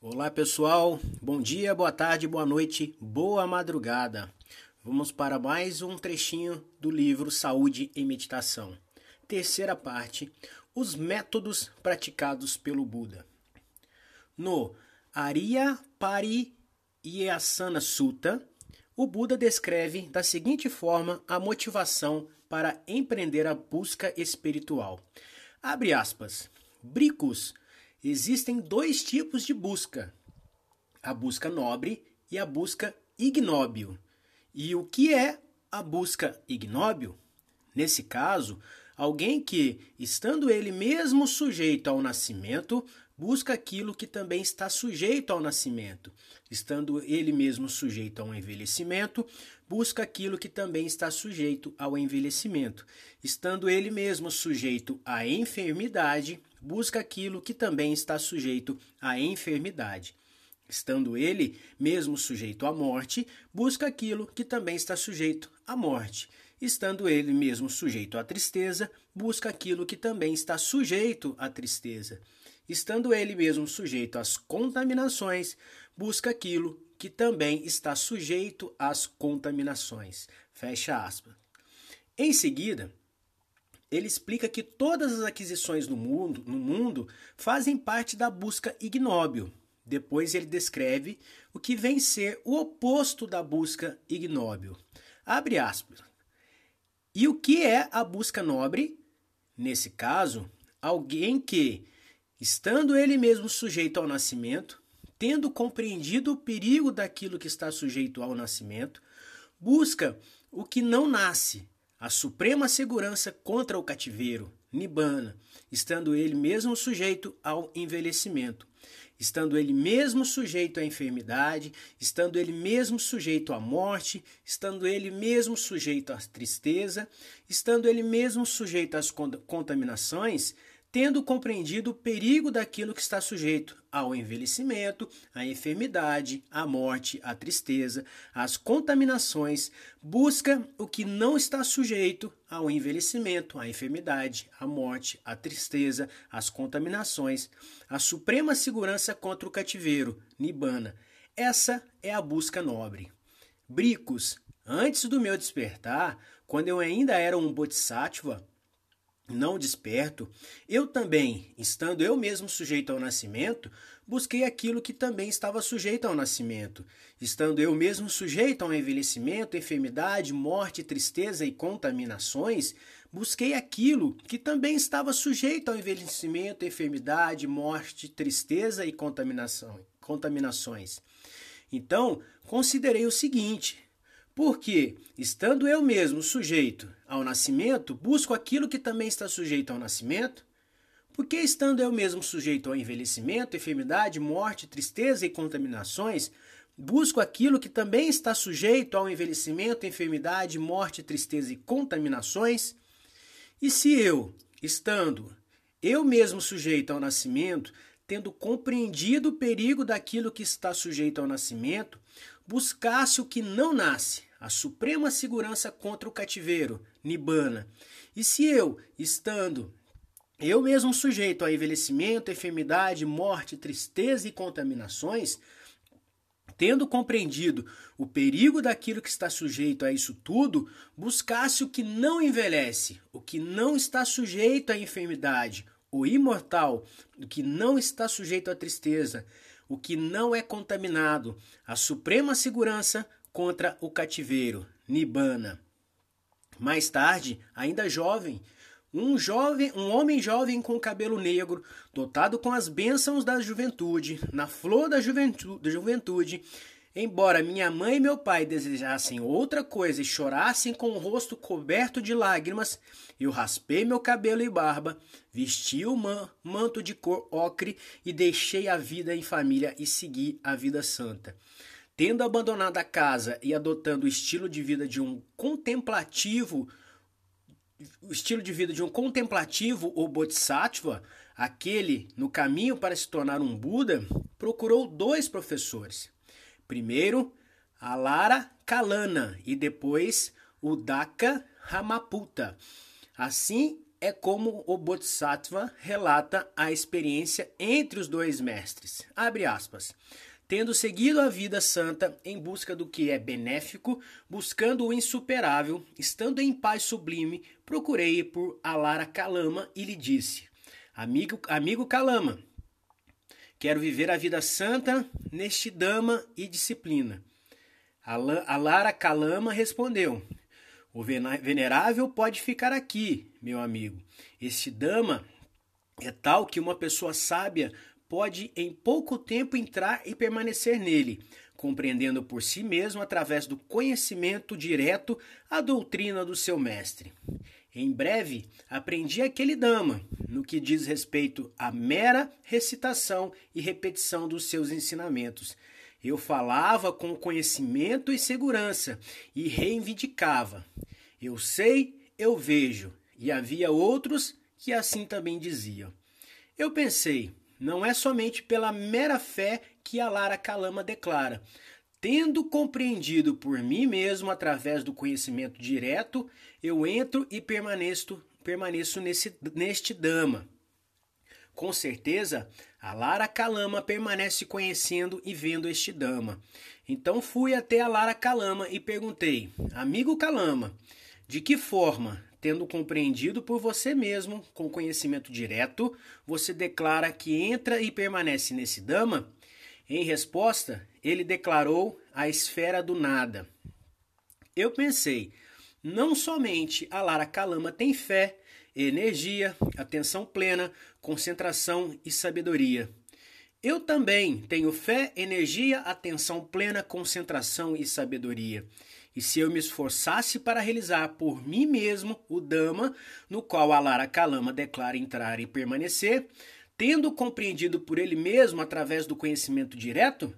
Olá pessoal, bom dia, boa tarde, boa noite, boa madrugada. Vamos para mais um trechinho do livro Saúde e Meditação. Terceira parte: Os métodos praticados pelo Buda. No Arya Pariyasana Sutta, o Buda descreve da seguinte forma a motivação para empreender a busca espiritual. Abre aspas. Bricos existem dois tipos de busca: a busca nobre e a busca ignóbil. E o que é a busca ignóbil? Nesse caso, alguém que, estando ele mesmo sujeito ao nascimento, busca aquilo que também está sujeito ao nascimento. Estando ele mesmo sujeito ao envelhecimento, busca aquilo que também está sujeito ao envelhecimento. Estando ele mesmo sujeito à enfermidade, busca aquilo que também está sujeito à enfermidade. Estando ele mesmo sujeito à morte, busca aquilo que também está sujeito à morte. Estando ele mesmo sujeito à tristeza, busca aquilo que também está sujeito à tristeza. Estando ele mesmo sujeito às contaminações, busca aquilo que também está sujeito às contaminações. Fecha aspas. Em seguida, ele explica que todas as aquisições no mundo, no mundo fazem parte da busca ignóbil. Depois ele descreve o que vem ser o oposto da busca ignóbil. Abre aspas. E o que é a busca nobre? Nesse caso, alguém que, estando ele mesmo sujeito ao nascimento, tendo compreendido o perigo daquilo que está sujeito ao nascimento, busca o que não nasce, a suprema segurança contra o cativeiro, Nibbana, estando ele mesmo sujeito ao envelhecimento, estando ele mesmo sujeito à enfermidade, estando ele mesmo sujeito à morte, estando ele mesmo sujeito à tristeza, estando ele mesmo sujeito às contaminações, tendo compreendido o perigo daquilo que está sujeito ao envelhecimento, à enfermidade, à morte, à tristeza, às contaminações, busca o que não está sujeito ao envelhecimento, à enfermidade, à morte, à tristeza, às contaminações, a suprema segurança contra o cativeiro, Nibbana. Essa é a busca nobre. Bricos, antes do meu despertar, quando eu ainda era um bodhisattva, não desperto, eu também, estando eu mesmo sujeito ao nascimento, busquei aquilo que também estava sujeito ao nascimento. Estando eu mesmo sujeito ao envelhecimento, enfermidade, morte, tristeza e contaminações, busquei aquilo que também estava sujeito ao envelhecimento, enfermidade, morte, tristeza e contaminação, contaminações. Então, considerei o seguinte: porque, estando eu mesmo sujeito ao nascimento, busco aquilo que também está sujeito ao nascimento? Porque, estando eu mesmo sujeito ao envelhecimento, enfermidade, morte, tristeza e contaminações, busco aquilo que também está sujeito ao envelhecimento, enfermidade, morte, tristeza e contaminações? E se eu, estando eu mesmo sujeito ao nascimento, tendo compreendido o perigo daquilo que está sujeito ao nascimento, buscasse o que não nasce, a suprema segurança contra o cativeiro, Nibbana. E se eu, estando eu mesmo sujeito a envelhecimento, enfermidade, morte, tristeza e contaminações, tendo compreendido o perigo daquilo que está sujeito a isso tudo, buscasse o que não envelhece, o que não está sujeito à enfermidade, o imortal, o que não está sujeito à tristeza, o que não é contaminado, a suprema segurança contra o cativeiro, Nibbana. Mais tarde, ainda jovem, um jovem, um homem jovem com cabelo negro, dotado com as bênçãos da juventude, na flor da juventude, juventude, embora minha mãe e meu pai desejassem outra coisa e chorassem com o rosto coberto de lágrimas, eu raspei meu cabelo e barba, vesti o man, manto de cor ocre e deixei a vida em família e segui a vida santa. Tendo abandonado a casa e adotando o estilo de vida de um contemplativo, o estilo de vida de um contemplativo ou bodhisattva, aquele no caminho para se tornar um Buda, procurou dois professores. Primeiro, a Lara Kalana e depois o Daka Ramaputa. Assim, é como o Bodhisattva relata a experiência entre os dois mestres. Abre aspas. Tendo seguido a vida santa em busca do que é benéfico, buscando o insuperável, estando em paz sublime, procurei por Alara Kalama e lhe disse: Amigo, amigo Kalama, quero viver a vida santa neste dama e disciplina. Alara Kalama respondeu: O venerável pode ficar aqui, meu amigo. Este dama é tal que uma pessoa sábia pode em pouco tempo entrar e permanecer nele, compreendendo por si mesmo através do conhecimento direto a doutrina do seu mestre. Em breve, aprendi aquele dama, no que diz respeito à mera recitação e repetição dos seus ensinamentos. Eu falava com conhecimento e segurança e reivindicava. Eu sei, eu vejo. E havia outros que assim também diziam. Eu pensei, não é somente pela mera fé que a Lara Calama declara. Tendo compreendido por mim mesmo através do conhecimento direto, eu entro e permaneço, permaneço nesse, neste Dama. Com certeza, a Lara Calama permanece conhecendo e vendo este Dama. Então fui até a Lara Calama e perguntei: Amigo Calama, de que forma tendo compreendido por você mesmo, com conhecimento direto, você declara que entra e permanece nesse Dama? Em resposta, ele declarou a esfera do nada. Eu pensei, não somente a Lara Calama tem fé, energia, atenção plena, concentração e sabedoria. Eu também tenho fé, energia, atenção plena, concentração e sabedoria. E se eu me esforçasse para realizar por mim mesmo o Dama, no qual Alara Kalama declara entrar e permanecer, tendo compreendido por ele mesmo através do conhecimento direto?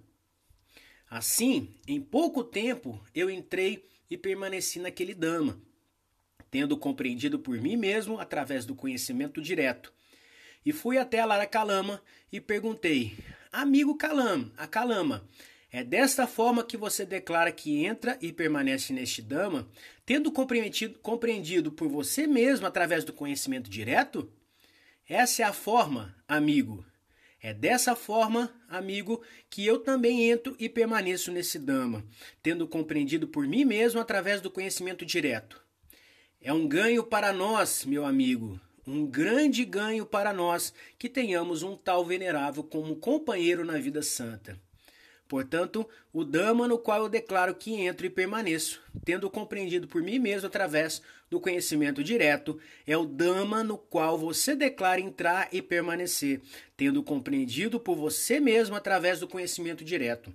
Assim, em pouco tempo, eu entrei e permaneci naquele Dama, tendo compreendido por mim mesmo através do conhecimento direto. E fui até Alara Kalama e perguntei: Amigo Kalama, a Kalama, é desta forma que você declara que entra e permanece neste Dama, tendo compreendido, compreendido por você mesmo através do conhecimento direto? Essa é a forma, amigo. É dessa forma, amigo, que eu também entro e permaneço nesse Dama, tendo compreendido por mim mesmo através do conhecimento direto. É um ganho para nós, meu amigo, um grande ganho para nós que tenhamos um tal venerável como companheiro na vida santa. Portanto, o Dama no qual eu declaro que entro e permaneço, tendo compreendido por mim mesmo através do conhecimento direto, é o Dama no qual você declara entrar e permanecer, tendo compreendido por você mesmo através do conhecimento direto.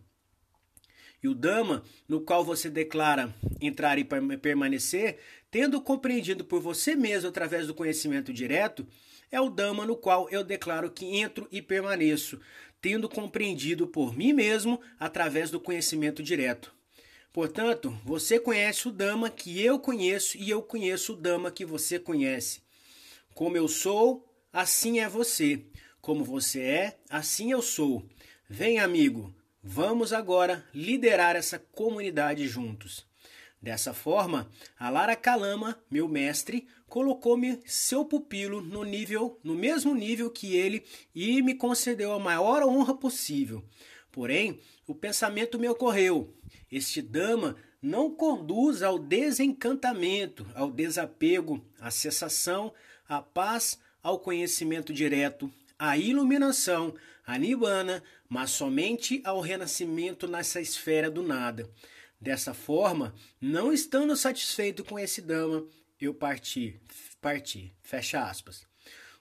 E o Dama no qual você declara entrar e permanecer, tendo compreendido por você mesmo através do conhecimento direto, é o Dama no qual eu declaro que entro e permaneço, tendo compreendido por mim mesmo através do conhecimento direto. Portanto, você conhece o Dama que eu conheço e eu conheço o Dama que você conhece. Como eu sou, assim é você. Como você é, assim eu sou. Vem, amigo, vamos agora liderar essa comunidade juntos. Dessa forma, a Lara Calama, meu mestre, colocou-me seu pupilo no nível, no mesmo nível que ele e me concedeu a maior honra possível. Porém, o pensamento me ocorreu: este dama não conduz ao desencantamento, ao desapego, à cessação, à paz, ao conhecimento direto, à iluminação, à nibbana, mas somente ao renascimento nessa esfera do nada. Dessa forma, não estando satisfeito com esse Dama, eu parti, parti, fecha aspas.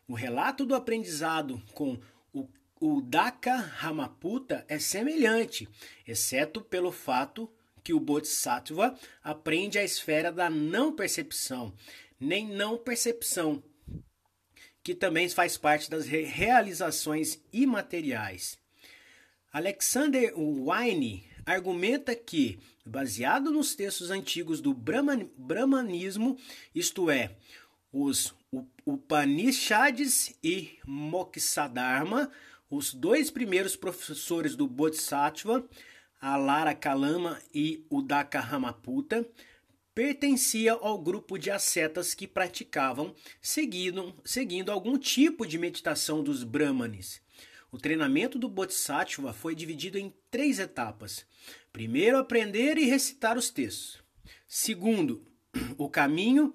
O relato do aprendizado com o, o Daka Ramaputa é semelhante, exceto pelo fato que o Bodhisattva aprende a esfera da não percepção, nem não percepção, que também faz parte das realizações imateriais. Alexander Wine argumenta que, baseado nos textos antigos do Brahman, Brahmanismo, isto é, os Upanishads e Moksha os dois primeiros professores do Bodhisattva, Alara Kalama e Udaka Ramaputa, pertencia ao grupo de ascetas que praticavam seguindo, seguindo algum tipo de meditação dos Brahmanes. O treinamento do Bodhisattva foi dividido em três etapas. Primeiro, aprender e recitar os textos. Segundo, o caminho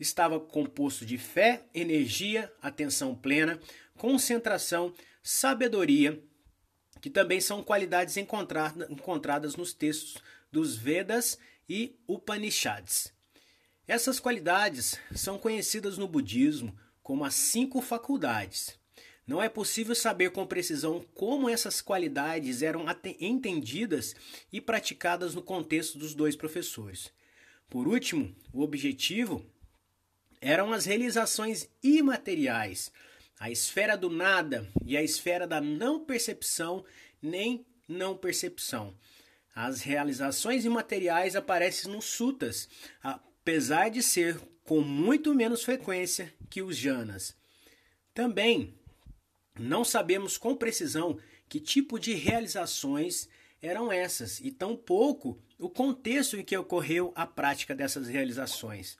estava composto de fé, energia, atenção plena, concentração, sabedoria, que também são qualidades encontradas nos textos dos Vedas e Upanishads. Essas qualidades são conhecidas no budismo como as cinco faculdades. Não é possível saber com precisão como essas qualidades eram entendidas e praticadas no contexto dos dois professores. Por último, o objetivo eram as realizações imateriais, a esfera do nada e a esfera da não percepção nem não percepção. As realizações imateriais aparecem nos sutas, apesar de ser com muito menos frequência que os janas. Também não sabemos com precisão que tipo de realizações eram essas e tampouco o contexto em que ocorreu a prática dessas realizações.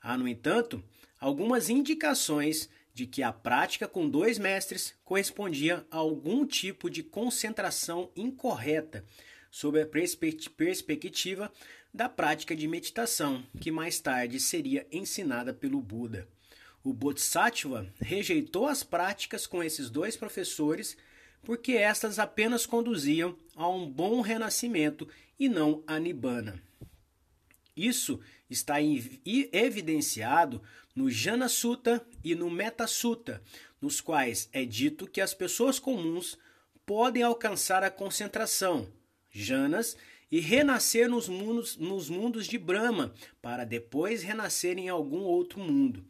Há, no entanto, algumas indicações de que a prática com dois mestres correspondia a algum tipo de concentração incorreta sob a perspectiva da prática de meditação, que mais tarde seria ensinada pelo Buda. O Bodhisattva rejeitou as práticas com esses dois professores porque estas apenas conduziam a um bom renascimento e não a nibbana. Isso está evidenciado no Jana Sutta e no Metta Sutta, nos quais é dito que as pessoas comuns podem alcançar a concentração, janas, e renascer nos mundos, nos mundos de Brahma, para depois renascer em algum outro mundo.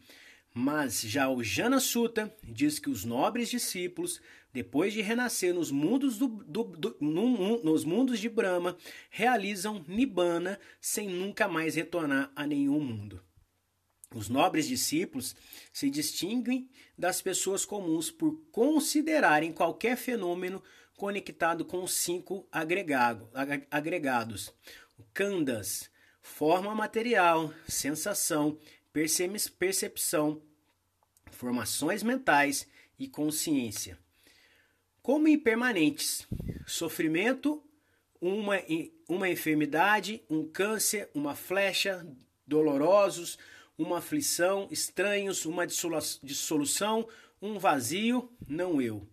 Mas já o Jana Sutta diz que os nobres discípulos, depois de renascer nos mundos, do, do, do, no, nos mundos de Brahma, realizam Nibbana sem nunca mais retornar a nenhum mundo. Os nobres discípulos se distinguem das pessoas comuns por considerarem qualquer fenômeno conectado com os cinco agregado, agregados: Kandas, forma material, sensação, percepção, formações mentais e consciência. Como impermanentes, sofrimento, uma, uma enfermidade, um câncer, uma flecha, dolorosos, uma aflição, estranhos, uma dissolução, um vazio, não eu.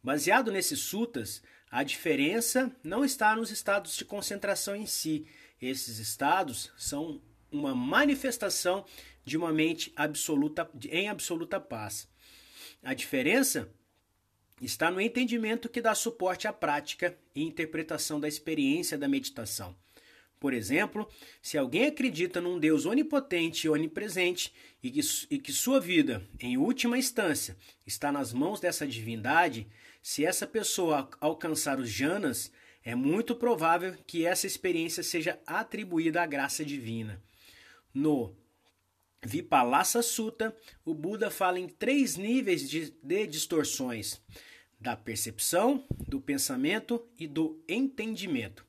Baseado nesses sutas, a diferença não está nos estados de concentração em si. Esses estados são uma manifestação de uma mente absoluta em absoluta paz. A diferença está no entendimento que dá suporte à prática e interpretação da experiência da meditação. Por exemplo, se alguém acredita num Deus onipotente e onipresente e que, e que sua vida, em última instância, está nas mãos dessa divindade, se essa pessoa alcançar os janas, é muito provável que essa experiência seja atribuída à graça divina. No Vipalassa Sutta, o Buda fala em três níveis de, de distorções: da percepção, do pensamento e do entendimento.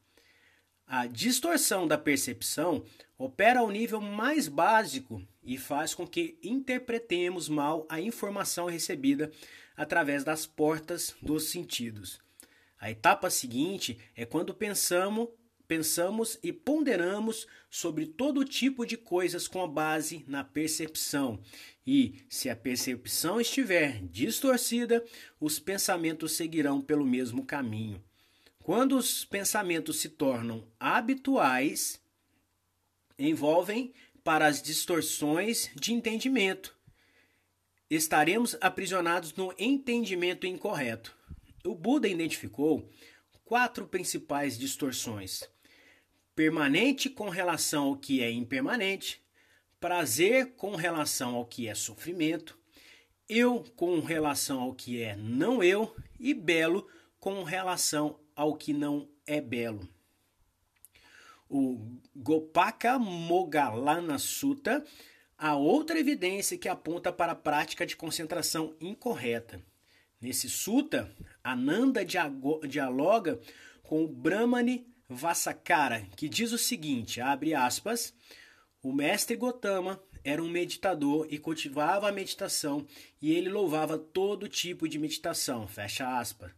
A distorção da percepção opera ao nível mais básico e faz com que interpretemos mal a informação recebida através das portas dos sentidos. A etapa seguinte é quando pensamos pensamos e ponderamos sobre todo tipo de coisas com base na percepção. E, se a percepção estiver distorcida, os pensamentos seguirão pelo mesmo caminho. Quando os pensamentos se tornam habituais, envolvem para as distorções de entendimento. Estaremos aprisionados no entendimento incorreto. O Buda identificou quatro principais distorções: permanente com relação ao que é impermanente, prazer com relação ao que é sofrimento, eu com relação ao que é não eu e belo com relação ao que não é belo. O Gopaka Mogalana Sutta, a outra evidência que aponta para a prática de concentração incorreta. Nesse sutta, Ananda dialoga com o Brahmani Vassakara, que diz o seguinte, abre aspas, o mestre Gotama era um meditador e cultivava a meditação e ele louvava todo tipo de meditação, fecha aspas.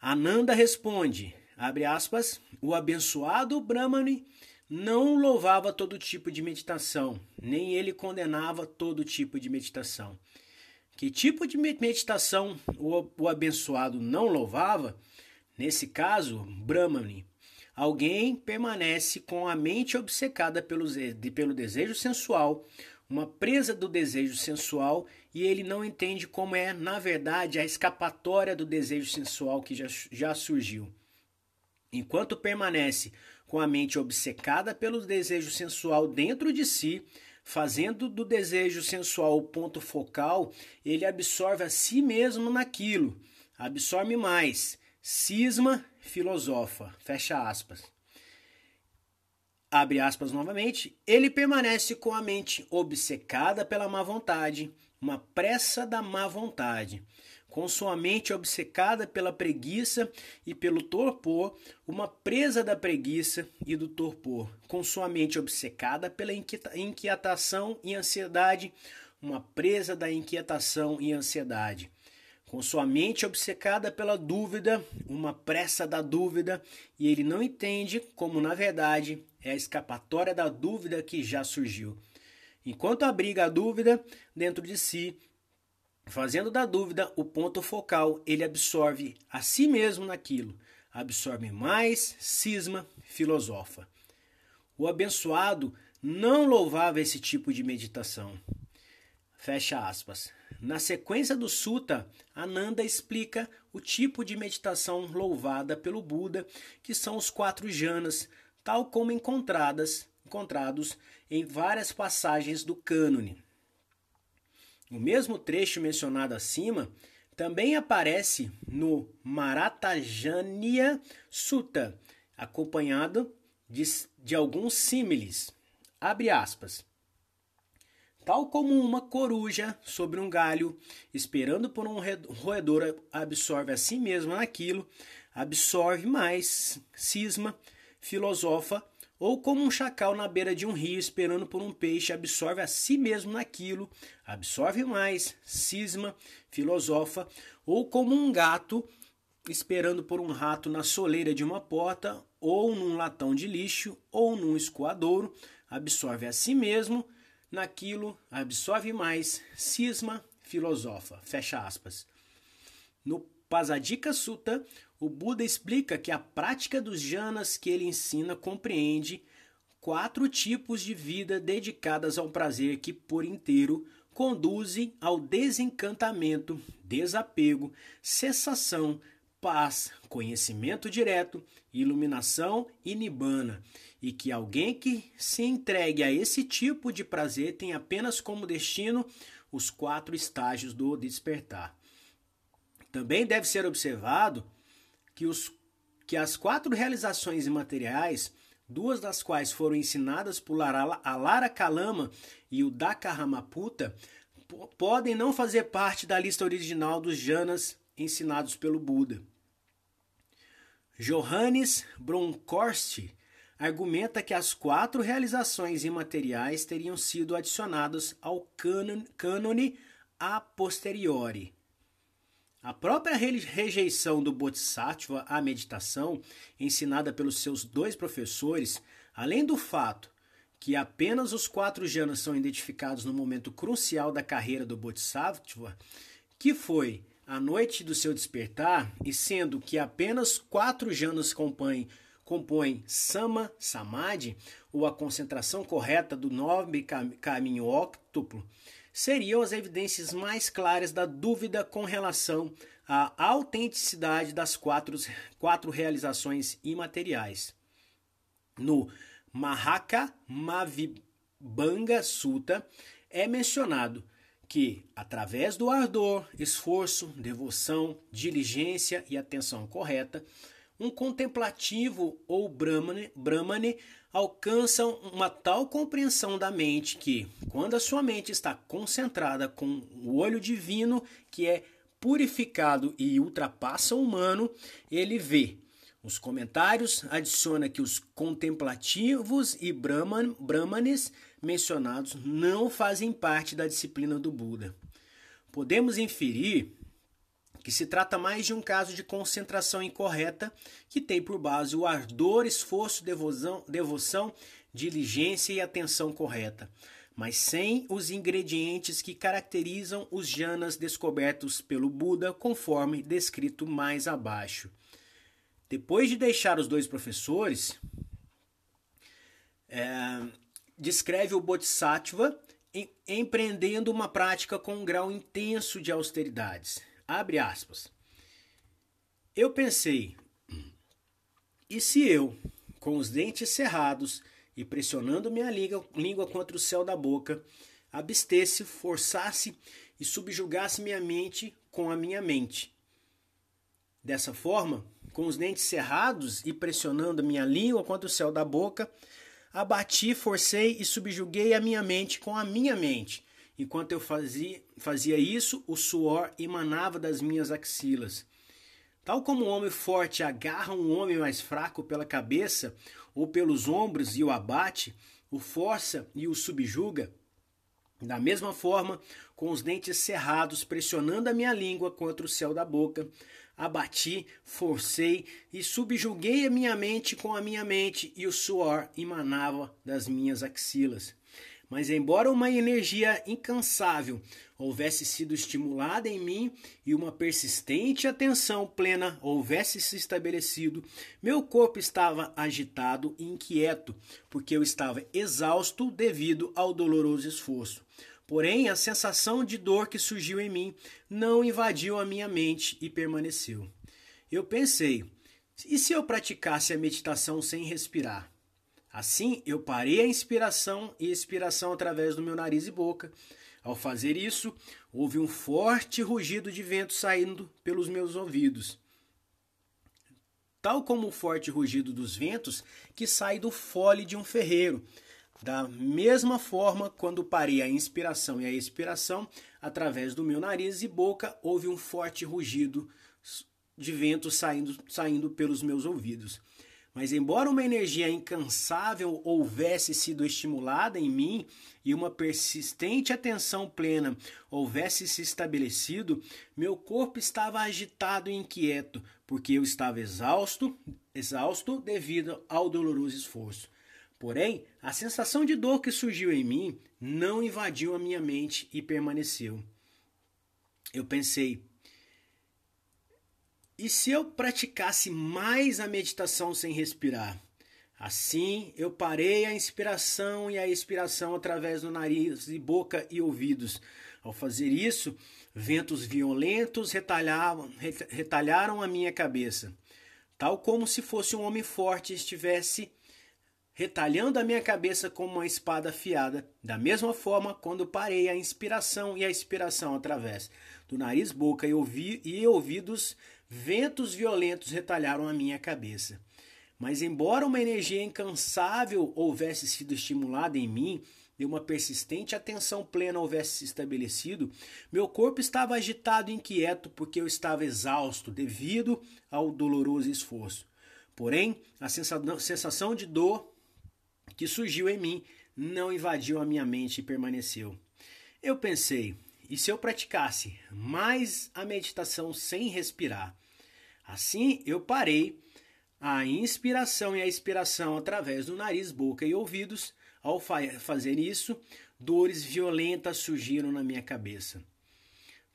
Ananda responde, abre aspas, o abençoado Brahmani não louvava todo tipo de meditação, nem ele condenava todo tipo de meditação. Que tipo de meditação o, o abençoado não louvava? Nesse caso, Brahmani. Alguém permanece com a mente obcecada pelo, pelo desejo sensual, uma presa do desejo sensual, e ele não entende como é, na verdade, a escapatória do desejo sensual que já, já surgiu. Enquanto permanece com a mente obcecada pelo desejo sensual dentro de si, Fazendo do desejo sensual o ponto focal, ele absorve a si mesmo naquilo. Absorve mais. Cisma filosofa. Fecha aspas. Abre aspas novamente. Ele permanece com a mente obcecada pela má vontade, uma pressa da má vontade com sua mente obcecada pela preguiça e pelo torpor, uma presa da preguiça e do torpor, com sua mente obcecada pela inquietação e ansiedade, uma presa da inquietação e ansiedade. Com sua mente obcecada pela dúvida, uma pressa da dúvida, e ele não entende como, na verdade, é a escapatória da dúvida que já surgiu. Enquanto abriga a dúvida dentro de si, Fazendo da dúvida o ponto focal, ele absorve a si mesmo naquilo, absorve mais, cisma, filosofa. O abençoado não louvava esse tipo de meditação. Fecha aspas. Na sequência do Sutta, Ananda explica o tipo de meditação louvada pelo Buda, que são os quatro jhanas, tal como encontradas, encontrados em várias passagens do cânone. O mesmo trecho mencionado acima também aparece no Maratajanya Sutta, acompanhado de, de alguns símiles. Abre aspas. Tal como uma coruja sobre um galho, esperando por um roedor absorve a si mesma naquilo, absorve mais, cisma, filosofa ou como um chacal na beira de um rio esperando por um peixe, absorve a si mesmo naquilo, absorve mais, cisma, filosofa, ou como um gato esperando por um rato na soleira de uma porta, ou num latão de lixo, ou num escoadouro, absorve a si mesmo naquilo, absorve mais, cisma, filosofa. Fecha aspas. No Pasadika Sutta, o Buda explica que a prática dos jhanas que ele ensina compreende quatro tipos de vida dedicadas ao prazer que, por inteiro, conduzem ao desencantamento, desapego, cessação, paz, conhecimento direto, iluminação e nibbana, e que alguém que se entregue a esse tipo de prazer tem apenas como destino os quatro estágios do despertar. Também deve ser observado que, os, que as quatro realizações imateriais, duas das quais foram ensinadas por Alara Kalama e o Dakaramaputa, podem não fazer parte da lista original dos janas ensinados pelo Buda. Johannes Bronkhorst argumenta que as quatro realizações imateriais teriam sido adicionadas ao cânone a posteriori. A própria rejeição do Bodhisattva à meditação, ensinada pelos seus dois professores, além do fato que apenas os quatro jhanas são identificados no momento crucial da carreira do Bodhisattva, que foi a noite do seu despertar, e sendo que apenas quatro jhanas compõem, compõem Sama Samadhi, ou a concentração correta do nobre caminho óctuplo, seriam as evidências mais claras da dúvida com relação à autenticidade das quatro, quatro realizações imateriais. No Mahaka Mavibanga Sutta é mencionado que, através do ardor, esforço, devoção, diligência e atenção correta, um contemplativo ou brahmane, brahmane alcançam uma tal compreensão da mente que, quando a sua mente está concentrada com o olho divino, que é purificado e ultrapassa o humano, ele vê. Os comentários adicionam que os contemplativos e Brahman, Brahmanes mencionados não fazem parte da disciplina do Buda. Podemos inferir que se trata mais de um caso de concentração incorreta que tem por base o ardor, esforço, devoção, devoção diligência e atenção correta, mas sem os ingredientes que caracterizam os jhanas descobertos pelo Buda, conforme descrito mais abaixo. Depois de deixar os dois professores, é, descreve o Bodhisattva em, empreendendo uma prática com um grau intenso de austeridades. Abre aspas. Eu pensei, e se eu, com os dentes cerrados e pressionando minha língua contra o céu da boca, abstesse, forçasse e subjugasse minha mente com a minha mente? Dessa forma, com os dentes cerrados e pressionando minha língua contra o céu da boca, abati, forcei e subjuguei a minha mente com a minha mente. Enquanto eu fazia, fazia isso, o suor emanava das minhas axilas. Tal como um homem forte agarra um homem mais fraco pela cabeça ou pelos ombros e o abate, o força e o subjuga, da mesma forma, com os dentes cerrados, pressionando a minha língua contra o céu da boca, abati, forcei e subjuguei a minha mente com a minha mente, e o suor emanava das minhas axilas. Mas, embora uma energia incansável houvesse sido estimulada em mim e uma persistente atenção plena houvesse se estabelecido, meu corpo estava agitado e inquieto, porque eu estava exausto devido ao doloroso esforço. Porém, a sensação de dor que surgiu em mim não invadiu a minha mente e permaneceu. Eu pensei: e se eu praticasse a meditação sem respirar? Assim, eu parei a inspiração e expiração através do meu nariz e boca. Ao fazer isso, houve um forte rugido de vento saindo pelos meus ouvidos. Tal como o forte rugido dos ventos que sai do fole de um ferreiro, da mesma forma, quando parei a inspiração e a expiração, através do meu nariz e boca, houve um forte rugido de vento saindo, saindo pelos meus ouvidos. Mas, embora uma energia incansável houvesse sido estimulada em mim e uma persistente atenção plena houvesse se estabelecido, meu corpo estava agitado e inquieto, porque eu estava exausto, exausto devido ao doloroso esforço. Porém, a sensação de dor que surgiu em mim não invadiu a minha mente e permaneceu. Eu pensei, e se eu praticasse mais a meditação sem respirar? Assim, eu parei a inspiração e a expiração através do nariz e boca e ouvidos. Ao fazer isso, ventos violentos retalharam, retalharam a minha cabeça, tal como se fosse um homem forte estivesse retalhando a minha cabeça como uma espada afiada. Da mesma forma, quando parei a inspiração e a expiração através do nariz, boca e, ouvi e ouvidos, ventos violentos retalharam a minha cabeça. Mas, embora uma energia incansável houvesse sido estimulada em mim e uma persistente atenção plena houvesse se estabelecido, meu corpo estava agitado e inquieto porque eu estava exausto devido ao doloroso esforço. Porém, a sensação de dor que surgiu em mim não invadiu a minha mente e permaneceu. Eu pensei, e se eu praticasse mais a meditação sem respirar? Assim eu parei a inspiração e a expiração através do nariz, boca e ouvidos. Ao fa fazer isso, dores violentas surgiram na minha cabeça.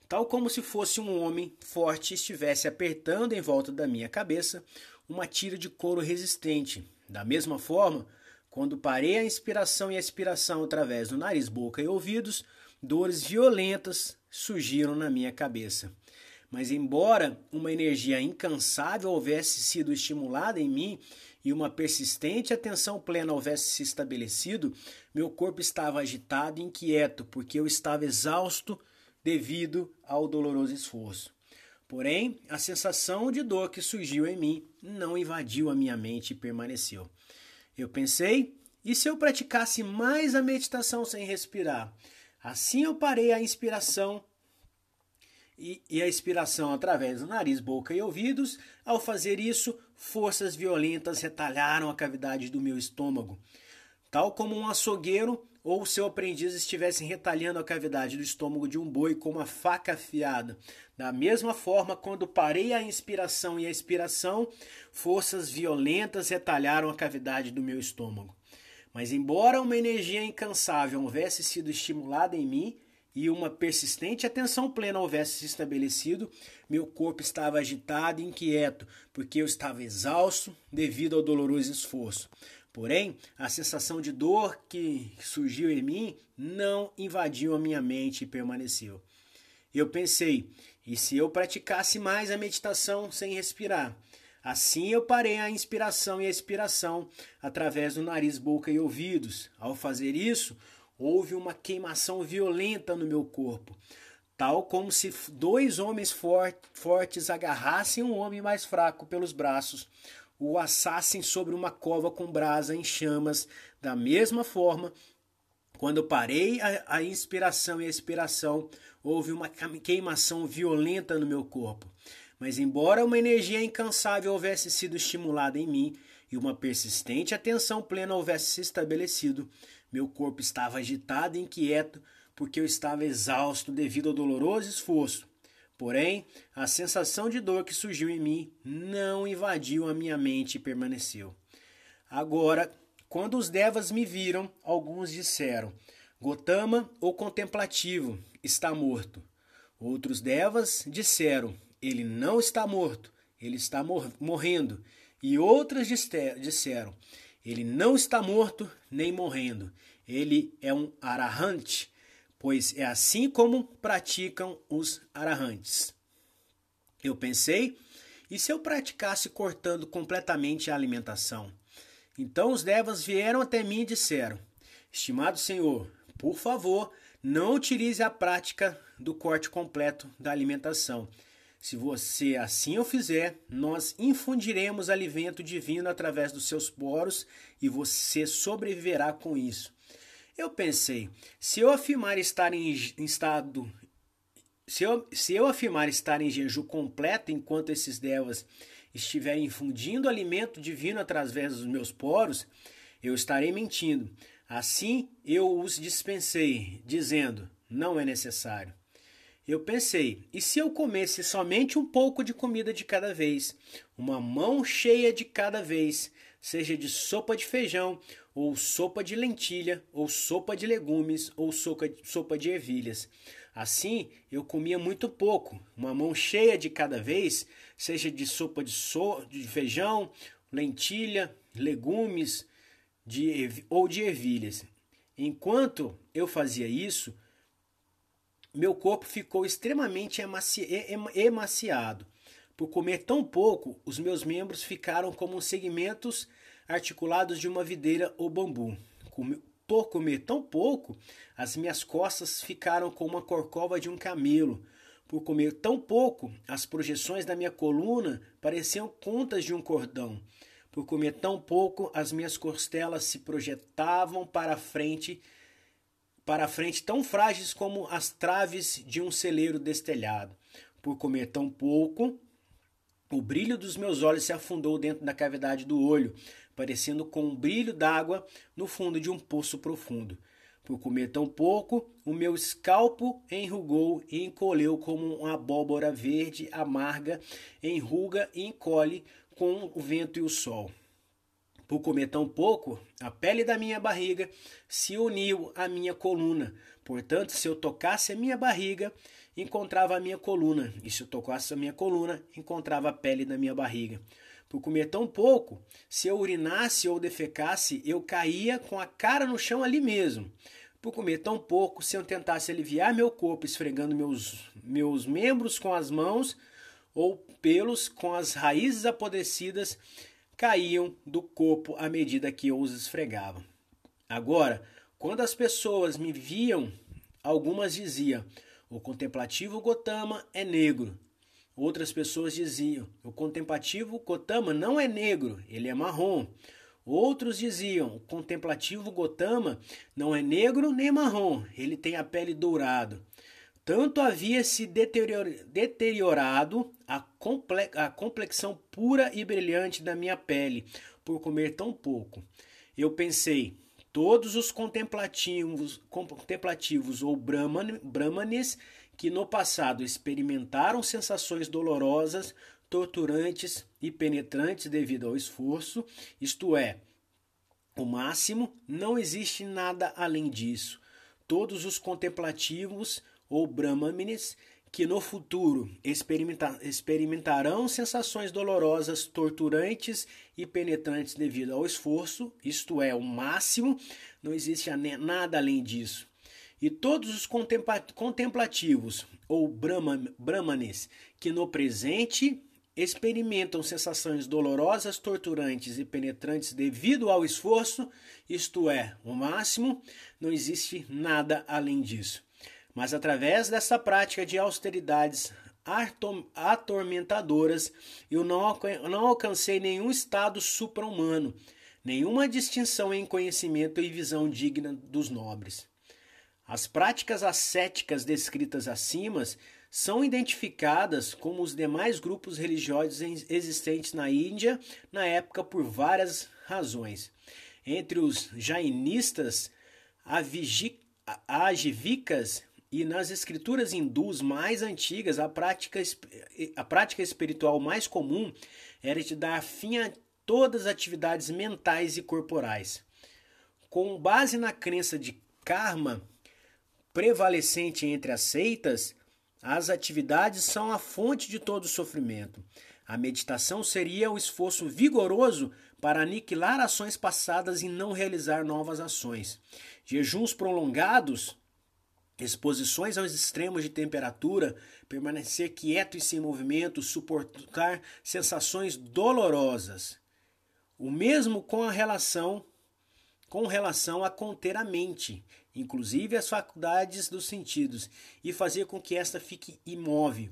Tal como se fosse um homem forte estivesse apertando em volta da minha cabeça uma tira de couro resistente. Da mesma forma, quando parei a inspiração e a expiração através do nariz, boca e ouvidos, dores violentas surgiram na minha cabeça. Mas, embora uma energia incansável houvesse sido estimulada em mim e uma persistente atenção plena houvesse se estabelecido, meu corpo estava agitado e inquieto, porque eu estava exausto devido ao doloroso esforço. Porém, a sensação de dor que surgiu em mim não invadiu a minha mente e permaneceu. Eu pensei, e se eu praticasse mais a meditação sem respirar? Assim eu parei a inspiração e, e a expiração através do nariz, boca e ouvidos. Ao fazer isso, forças violentas retalharam a cavidade do meu estômago, tal como um açougueiro ou seu aprendiz estivessem retalhando a cavidade do estômago de um boi com uma faca afiada. Da mesma forma, quando parei a inspiração e a expiração, forças violentas retalharam a cavidade do meu estômago. Mas, embora uma energia incansável houvesse sido estimulada em mim e uma persistente atenção plena houvesse se estabelecido, meu corpo estava agitado e inquieto, porque eu estava exausto devido ao doloroso esforço. Porém, a sensação de dor que surgiu em mim não invadiu a minha mente e permaneceu. Eu pensei, e se eu praticasse mais a meditação sem respirar? Assim eu parei a inspiração e a expiração através do nariz, boca e ouvidos. Ao fazer isso, houve uma queimação violenta no meu corpo, tal como se dois homens fortes agarrassem um homem mais fraco pelos braços o assassem sobre uma cova com brasa em chamas. Da mesma forma, quando parei a, a inspiração e a expiração, houve uma queimação violenta no meu corpo. Mas, embora uma energia incansável houvesse sido estimulada em mim e uma persistente atenção plena houvesse se estabelecido, meu corpo estava agitado e inquieto porque eu estava exausto devido ao doloroso esforço. Porém, a sensação de dor que surgiu em mim não invadiu a minha mente e permaneceu. Agora, quando os devas me viram, alguns disseram: Gotama, o contemplativo, está morto. Outros devas disseram: Ele não está morto, ele está mor morrendo. E outras disseram: Ele não está morto nem morrendo. Ele é um arahante, pois é assim como praticam os arahantes. Eu pensei, e se eu praticasse cortando completamente a alimentação? Então os devas vieram até mim e disseram: Estimado Senhor, por favor, não utilize a prática do corte completo da alimentação. Se você assim o fizer, nós infundiremos alimento divino através dos seus poros e você sobreviverá com isso. Eu pensei, se eu afirmar estar em, em estado. Se eu, se eu afirmar estar em jejum completo enquanto esses devas estiverem infundindo alimento divino através dos meus poros, eu estarei mentindo. Assim eu os dispensei, dizendo: não é necessário. Eu pensei, e se eu comesse somente um pouco de comida de cada vez, uma mão cheia de cada vez, seja de sopa de feijão ou sopa de lentilha, ou sopa de legumes, ou sopa de ervilhas. Assim, eu comia muito pouco, uma mão cheia de cada vez, seja de sopa de, so, de feijão, lentilha, legumes de, ou de ervilhas. Enquanto eu fazia isso, meu corpo ficou extremamente emaciado. Por comer tão pouco, os meus membros ficaram como segmentos articulados de uma videira ou bambu. Por comer tão pouco, as minhas costas ficaram como uma corcova de um camelo. Por comer tão pouco, as projeções da minha coluna pareciam contas de um cordão. Por comer tão pouco, as minhas costelas se projetavam para a frente, para a frente tão frágeis como as traves de um celeiro destelhado. Por comer tão pouco, o brilho dos meus olhos se afundou dentro da cavidade do olho, parecendo com um brilho d'água no fundo de um poço profundo. Por comer tão pouco, o meu escalpo enrugou e encolheu como uma abóbora verde amarga, enruga e encolhe com o vento e o sol. Por comer tão pouco, a pele da minha barriga se uniu à minha coluna. Portanto, se eu tocasse a minha barriga, encontrava a minha coluna, e se eu tocasse a minha coluna, encontrava a pele da minha barriga. Por comer tão pouco, se eu urinasse ou defecasse, eu caía com a cara no chão ali mesmo. Por comer tão pouco, se eu tentasse aliviar meu corpo esfregando meus, meus membros com as mãos ou pelos com as raízes apodrecidas, caíam do corpo à medida que eu os esfregava. Agora, quando as pessoas me viam, algumas diziam: o contemplativo Gotama é negro. Outras pessoas diziam: o contemplativo Gotama não é negro, ele é marrom. Outros diziam: o contemplativo Gotama não é negro nem marrom, ele tem a pele dourado. Tanto havia se deteriorado a, comple a complexão pura e brilhante da minha pele por comer tão pouco. Eu pensei, todos os contemplativos, contemplativos ou brahman, brahmanes que no passado experimentaram sensações dolorosas, torturantes e penetrantes devido ao esforço, isto é, o máximo, não existe nada além disso. Todos os contemplativos ou brahmanes que no futuro experimenta experimentarão sensações dolorosas, torturantes e penetrantes devido ao esforço, isto é, o máximo, não existe nada além disso. E todos os contemplativos ou brahmanes que no presente experimentam sensações dolorosas, torturantes e penetrantes devido ao esforço, isto é, o máximo, não existe nada além disso. Mas através dessa prática de austeridades atormentadoras, eu não, não alcancei nenhum estado supra-humano, nenhuma distinção em conhecimento e visão digna dos nobres. As práticas ascéticas descritas acima são identificadas como os demais grupos religiosos existentes na Índia na época por várias razões. Entre os jainistas, ajivikas e nas escrituras hindus mais antigas, a prática, a prática espiritual mais comum era de dar fim a todas as atividades mentais e corporais. Com base na crença de karma prevalecente entre as seitas, as atividades são a fonte de todo sofrimento. A meditação seria o esforço vigoroso para aniquilar ações passadas e não realizar novas ações. Jejuns prolongados exposições aos extremos de temperatura, permanecer quieto e sem movimento, suportar sensações dolorosas. O mesmo com a relação com relação a conter a mente, inclusive as faculdades dos sentidos, e fazer com que esta fique imóvel.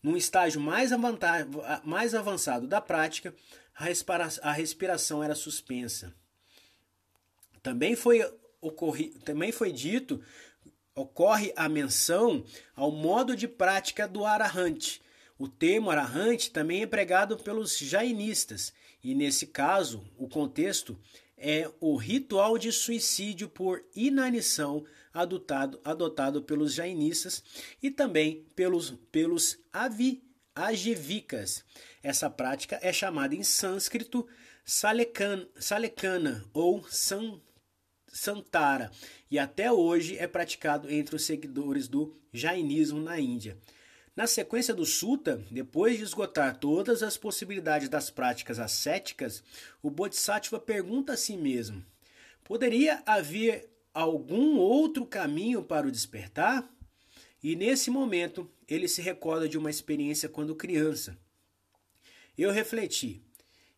Num estágio mais, mais avançado da prática, a respiração era suspensa. Também foi, também foi dito ocorre a menção ao modo de prática do arahante. O termo arahante também é pregado pelos jainistas, e nesse caso, o contexto é o ritual de suicídio por inanição adotado, adotado pelos jainistas e também pelos, pelos avi, ajivikas. Essa prática é chamada em sânscrito salekana, salekana ou san, Santara e até hoje é praticado entre os seguidores do Jainismo na Índia. Na sequência do Sutta, depois de esgotar todas as possibilidades das práticas ascéticas, o Bodhisattva pergunta a si mesmo: poderia haver algum outro caminho para o despertar? E nesse momento, ele se recorda de uma experiência quando criança. Eu refleti.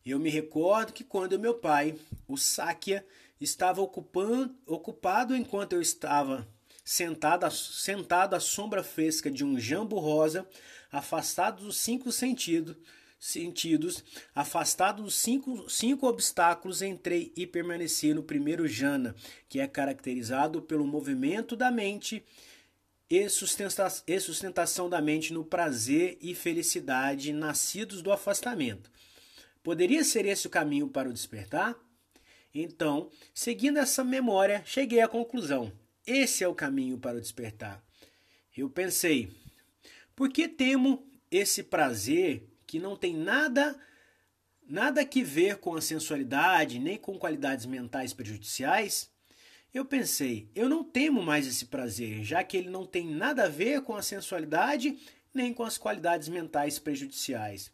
Eu me recordo que quando meu pai, o Sakya, estava ocupando, ocupado enquanto eu estava sentado, sentado à sombra fresca de um jambo rosa, afastado dos cinco sentidos, sentidos, afastado dos cinco, cinco obstáculos, entrei e permaneci no primeiro jana, que é caracterizado pelo movimento da mente e sustentação da mente no prazer e felicidade nascidos do afastamento. Poderia ser esse o caminho para o despertar? Então, seguindo essa memória, cheguei à conclusão: esse é o caminho para o despertar. Eu pensei, por que temo esse prazer que não tem nada nada que ver com a sensualidade, nem com qualidades mentais prejudiciais? Eu pensei, eu não temo mais esse prazer, já que ele não tem nada a ver com a sensualidade nem com as qualidades mentais prejudiciais.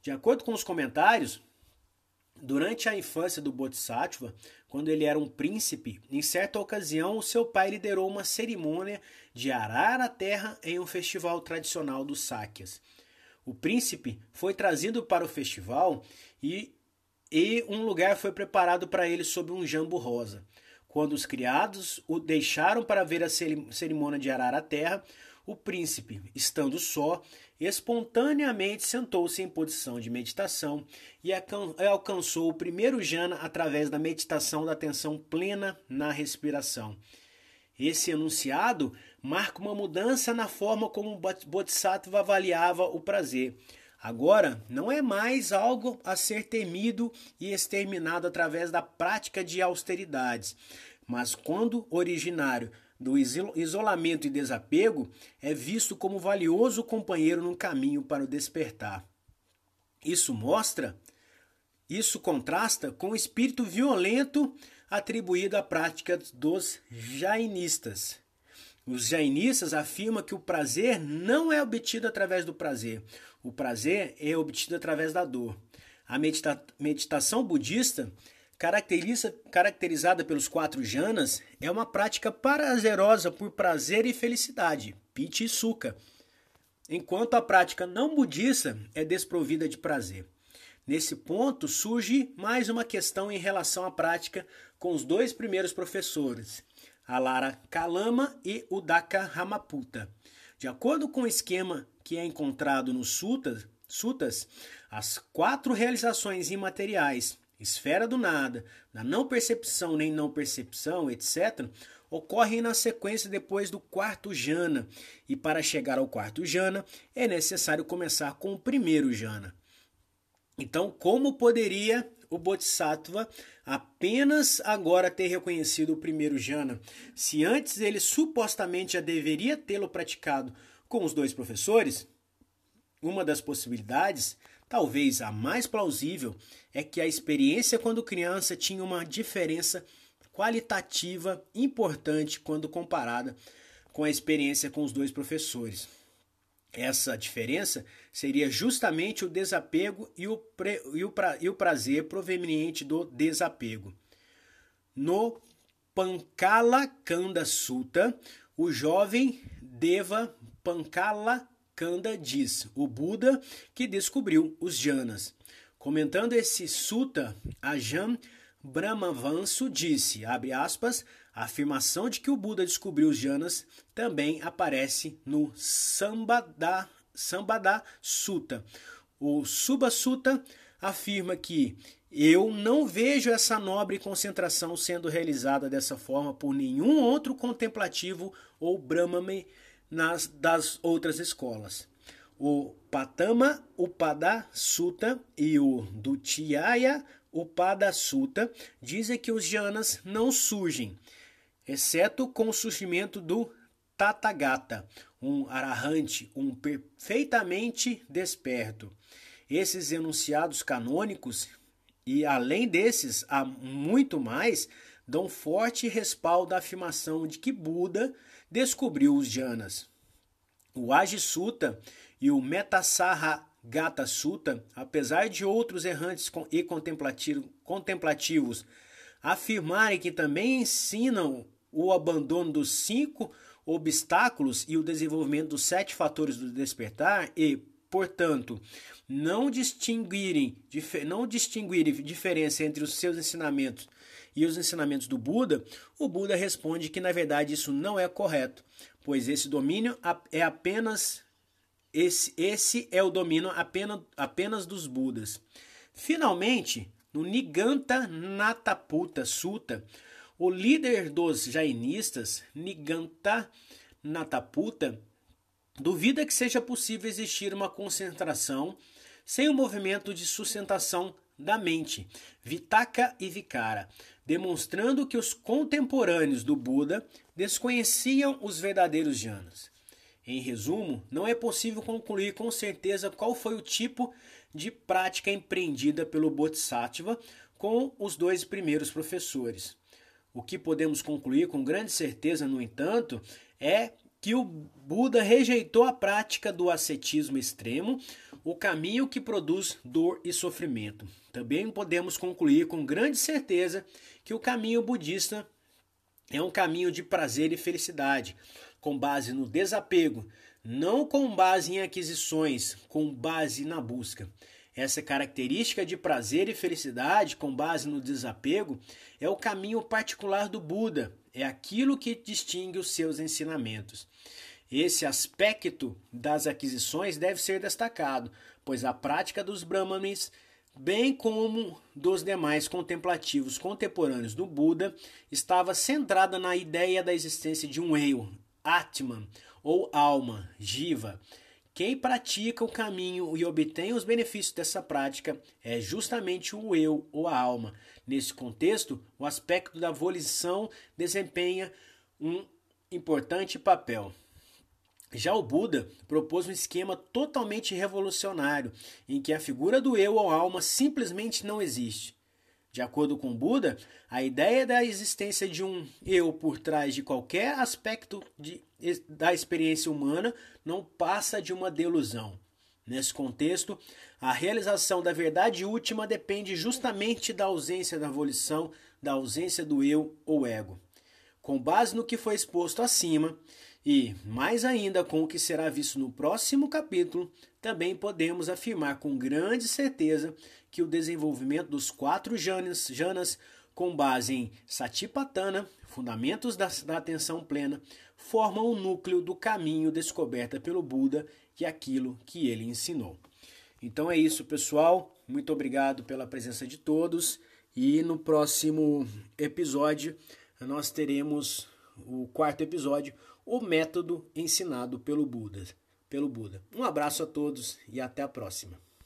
De acordo com os comentários, Durante a infância do Bodhisattva, quando ele era um príncipe, em certa ocasião seu pai liderou uma cerimônia de arar a terra em um festival tradicional dos Sakyas. O príncipe foi trazido para o festival e, e um lugar foi preparado para ele sob um jambo rosa. Quando os criados o deixaram para ver a cerimônia de arar a terra, o príncipe, estando só, espontaneamente sentou-se em posição de meditação e alcançou o primeiro jhana através da meditação da atenção plena na respiração. Esse enunciado marca uma mudança na forma como o Bodhisattva avaliava o prazer. Agora, não é mais algo a ser temido e exterminado através da prática de austeridades, mas quando originário do isolamento e desapego, é visto como valioso companheiro no caminho para o despertar. Isso mostra, isso contrasta com o espírito violento atribuído à prática dos jainistas. Os jainistas afirmam que o prazer não é obtido através do prazer. O prazer é obtido através da dor. A medita meditação budista, caracteriza caracterizada pelos quatro janas, é uma prática prazerosa por prazer e felicidade, piti e sukha, enquanto a prática não budista é desprovida de prazer. Nesse ponto surge mais uma questão em relação à prática com os dois primeiros professores, a Lara Kalama e o Daka Ramaputa. De acordo com o esquema que é encontrado nos sutas, sutas, as quatro realizações imateriais, esfera do nada, da não percepção nem não percepção, etc., ocorrem na sequência depois do quarto jana, e para chegar ao quarto jana é necessário começar com o primeiro jana. Então, como poderia o Bodhisattva apenas agora ter reconhecido o primeiro jhana, se antes ele supostamente já deveria tê-lo praticado com os dois professores? Uma das possibilidades, talvez a mais plausível, é que a experiência quando criança tinha uma diferença qualitativa importante quando comparada com a experiência com os dois professores. Essa diferença seria justamente o desapego e o, pre, e o, pra, e o prazer proveniente do desapego. No Pankala Kanda Sutta, o jovem Deva Pankala Kanda diz: o Buda que descobriu os jhanas. Comentando esse sutta, Ajahn Brahmavanso disse, abre aspas, a afirmação de que o Buda descobriu os jhanas também aparece no Sambada, Sambada Sutta. O Subha Sutta afirma que eu não vejo essa nobre concentração sendo realizada dessa forma por nenhum outro contemplativo ou Brahmane nas das outras escolas. O Patama Upada Sutta e o Dutiyaya Upada Sutta dizem que os jhanas não surgem, exceto com o surgimento do Tathagata, um arahante, um perfeitamente desperto. Esses enunciados canônicos, e além desses, há muito mais, dão forte respaldo à afirmação de que Buda descobriu os jhanas. O Ajisuta e o Metasahagata Sutta, apesar de outros errantes e contemplativos afirmarem que também ensinam o abandono dos cinco obstáculos e o desenvolvimento dos sete fatores do despertar e, portanto, não distinguirem, não distinguirem diferença entre os seus ensinamentos e os ensinamentos do Buda, o Buda responde que na verdade isso não é correto, pois esse domínio é apenas esse, esse é o domínio apenas, apenas dos Budas. Finalmente, no Niganta Nataputa Sutta, o líder dos jainistas, Niganta Nataputa, duvida que seja possível existir uma concentração sem o movimento de sustentação da mente, Vitaka e Vikara, demonstrando que os contemporâneos do Buda desconheciam os verdadeiros jhanas. Em resumo, não é possível concluir com certeza qual foi o tipo de prática empreendida pelo Bodhisattva com os dois primeiros professores. O que podemos concluir com grande certeza, no entanto, é que o Buda rejeitou a prática do ascetismo extremo, o caminho que produz dor e sofrimento. Também podemos concluir com grande certeza que o caminho budista é um caminho de prazer e felicidade, com base no desapego, não com base em aquisições, com base na busca. Essa característica de prazer e felicidade com base no desapego é o caminho particular do Buda, é aquilo que distingue os seus ensinamentos. Esse aspecto das aquisições deve ser destacado, pois a prática dos Brahmanes bem como dos demais contemplativos contemporâneos do Buda, estava centrada na ideia da existência de um eu, Atman, ou alma, Jiva. Quem pratica o caminho e obtém os benefícios dessa prática é justamente o eu ou a alma. Nesse contexto, o aspecto da volição desempenha um importante papel. Já o Buda propôs um esquema totalmente revolucionário, em que a figura do eu ou alma simplesmente não existe. De acordo com Buda, a ideia da existência de um eu por trás de qualquer aspecto de, da experiência humana não passa de uma delusão. Nesse contexto, a realização da verdade última depende justamente da ausência da volição, da ausência do eu ou ego. Com base no que foi exposto acima, e, mais ainda, com o que será visto no próximo capítulo, também podemos afirmar com grande certeza que o desenvolvimento dos quatro janas, janas com base em Satipatthana, fundamentos da, da atenção plena, formam o núcleo do caminho descoberto pelo Buda e aquilo que ele ensinou. Então é isso, pessoal. Muito obrigado pela presença de todos e no próximo episódio nós teremos o quarto episódio o método ensinado pelo Buda. Pelo Buda. Um abraço a todos e até a próxima.